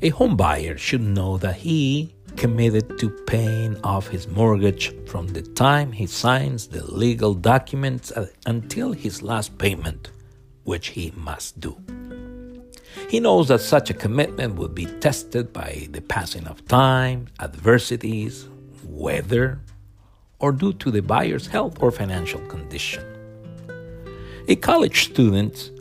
A home buyer should know that he committed to paying off his mortgage from the time he signs the legal documents uh, until his last payment, which he must do. He knows that such a commitment will be tested by the passing of time, adversities, weather, or due to the buyer's health or financial condition. A college student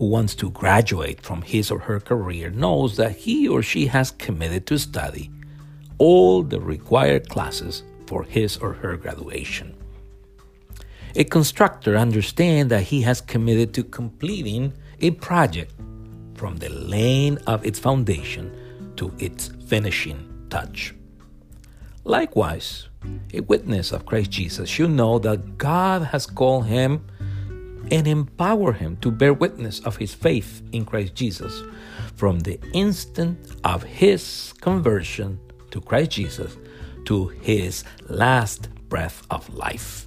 who wants to graduate from his or her career knows that he or she has committed to study all the required classes for his or her graduation. A constructor understands that he has committed to completing a project from the laying of its foundation to its finishing touch. Likewise, a witness of Christ Jesus should know that God has called him and empower him to bear witness of his faith in Christ Jesus from the instant of his conversion to Christ Jesus to his last breath of life.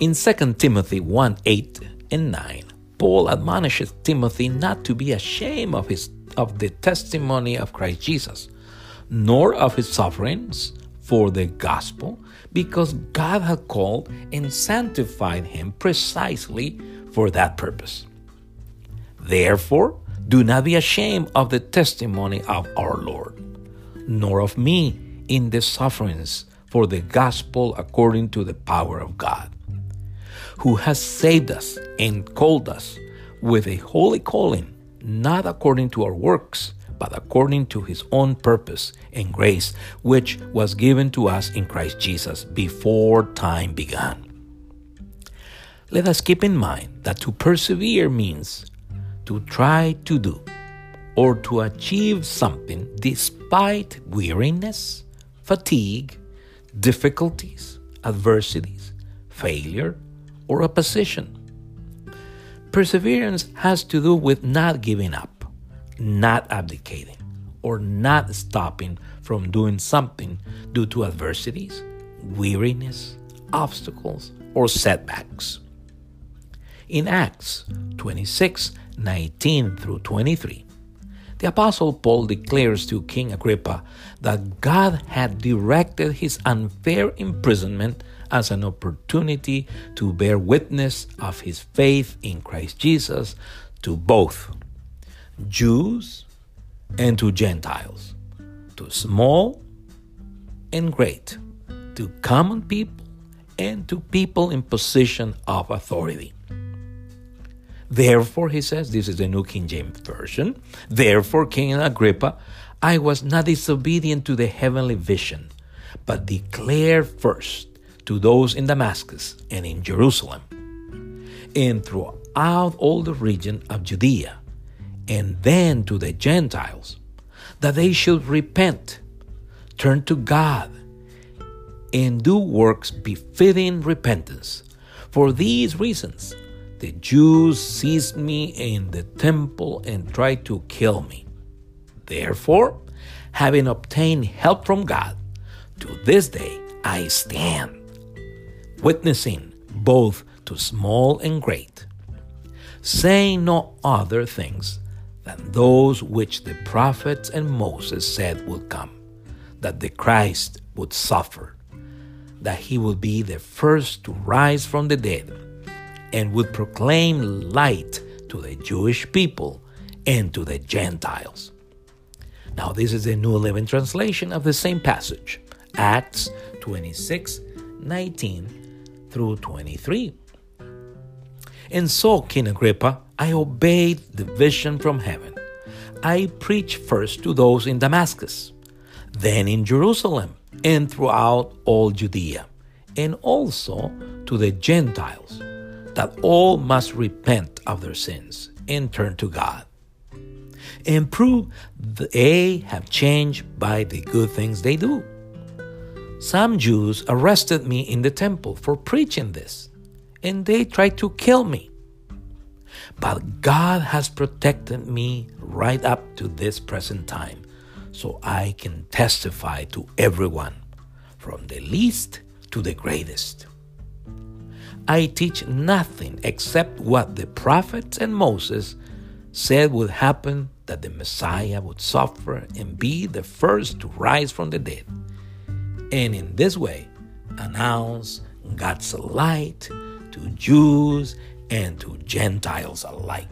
In 2 Timothy 1 8 and 9, Paul admonishes Timothy not to be ashamed of, his, of the testimony of Christ Jesus, nor of his sufferings for the gospel, because God had called and sanctified him precisely for that purpose. Therefore, do not be ashamed of the testimony of our Lord, nor of me in the sufferings for the gospel according to the power of God, who has saved us and called us with a holy calling, not according to our works but according to his own purpose and grace, which was given to us in Christ Jesus before time began. Let us keep in mind that to persevere means to try to do or to achieve something despite weariness, fatigue, difficulties, adversities, failure, or opposition. Perseverance has to do with not giving up not abdicating or not stopping from doing something due to adversities, weariness, obstacles, or setbacks. In Acts 26 19 through 23, the Apostle Paul declares to King Agrippa that God had directed his unfair imprisonment as an opportunity to bear witness of his faith in Christ Jesus to both Jews and to Gentiles, to small and great, to common people and to people in position of authority. Therefore, he says, this is the New King James Version, therefore, King Agrippa, I was not disobedient to the heavenly vision, but declared first to those in Damascus and in Jerusalem, and throughout all the region of Judea and then to the Gentiles, that they should repent, turn to God, and do works befitting repentance. For these reasons, the Jews seized me in the temple and tried to kill me. Therefore, having obtained help from God, to this day I stand, witnessing both to small and great, saying no other things than those which the prophets and Moses said would come that the Christ would suffer, that he would be the first to rise from the dead, and would proclaim light to the Jewish people and to the Gentiles. Now, this is a New Living Translation of the same passage, Acts 26 19 through 23. And so, King Agrippa, I obeyed the vision from heaven. I preached first to those in Damascus, then in Jerusalem, and throughout all Judea, and also to the Gentiles, that all must repent of their sins and turn to God, and prove they have changed by the good things they do. Some Jews arrested me in the temple for preaching this, and they tried to kill me. But God has protected me right up to this present time, so I can testify to everyone, from the least to the greatest. I teach nothing except what the prophets and Moses said would happen that the Messiah would suffer and be the first to rise from the dead, and in this way announce God's light to Jews and to Gentiles alike.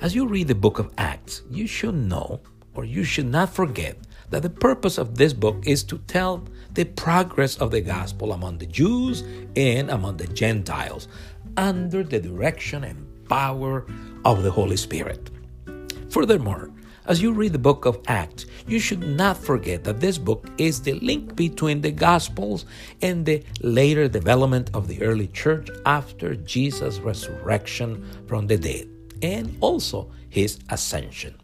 As you read the book of Acts, you should know or you should not forget that the purpose of this book is to tell the progress of the gospel among the Jews and among the Gentiles under the direction and power of the Holy Spirit. Furthermore, as you read the book of Acts, you should not forget that this book is the link between the Gospels and the later development of the early church after Jesus' resurrection from the dead and also his ascension.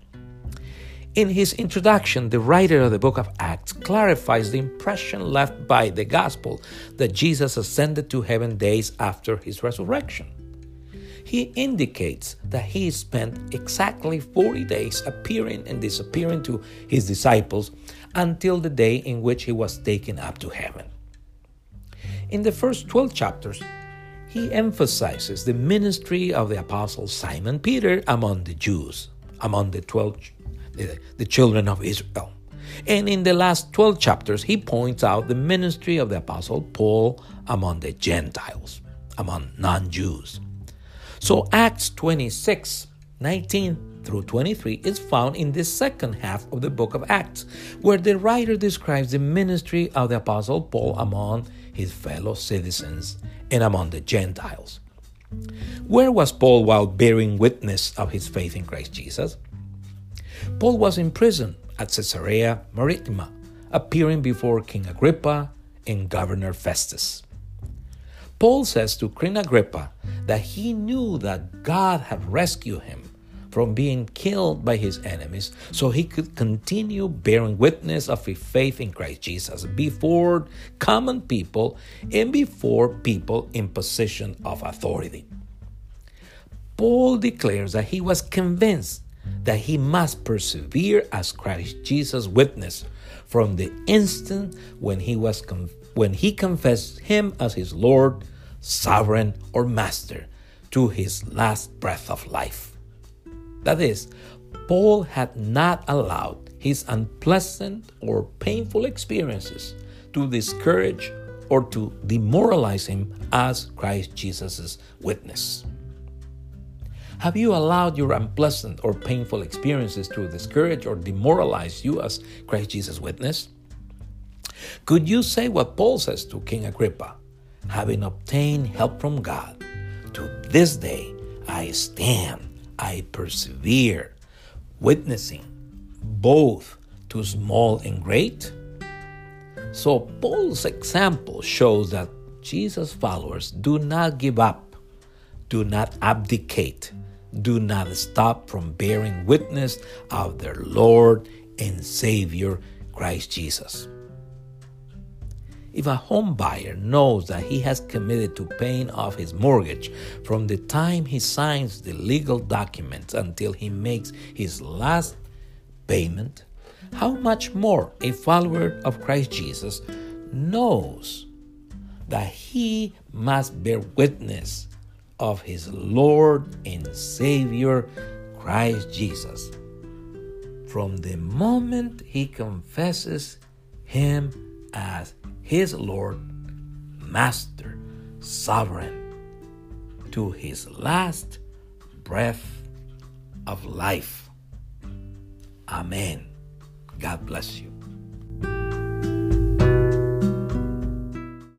In his introduction, the writer of the book of Acts clarifies the impression left by the gospel that Jesus ascended to heaven days after his resurrection. He indicates that he spent exactly 40 days appearing and disappearing to his disciples until the day in which he was taken up to heaven. In the first 12 chapters, he emphasizes the ministry of the apostle Simon Peter among the Jews, among the 12 the, the children of Israel. And in the last 12 chapters, he points out the ministry of the Apostle Paul among the Gentiles, among non Jews. So Acts 26 19 through 23 is found in the second half of the book of Acts, where the writer describes the ministry of the Apostle Paul among his fellow citizens and among the Gentiles. Where was Paul while bearing witness of his faith in Christ Jesus? Paul was in prison at Caesarea Maritima, appearing before King Agrippa and Governor Festus. Paul says to King Agrippa that he knew that God had rescued him from being killed by his enemies so he could continue bearing witness of his faith in Christ Jesus before common people and before people in position of authority. Paul declares that he was convinced that he must persevere as Christ Jesus witness from the instant when he was when he confessed him as his Lord, sovereign or master to his last breath of life. That is, Paul had not allowed his unpleasant or painful experiences to discourage or to demoralize him as Christ Jesus' witness. Have you allowed your unpleasant or painful experiences to discourage or demoralize you as Christ Jesus' witness? Could you say what Paul says to King Agrippa? Having obtained help from God, to this day I stand, I persevere, witnessing both to small and great? So, Paul's example shows that Jesus' followers do not give up, do not abdicate, do not stop from bearing witness of their Lord and Savior, Christ Jesus. If a home buyer knows that he has committed to paying off his mortgage from the time he signs the legal documents until he makes his last payment, how much more a follower of Christ Jesus knows that he must bear witness of his Lord and Savior, Christ Jesus. From the moment he confesses him as his Lord, Master, Sovereign, to his last breath of life. Amen. God bless you.